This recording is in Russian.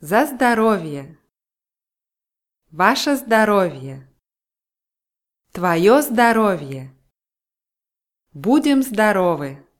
За здоровье! Ваше здоровье! Твое здоровье! Будем здоровы!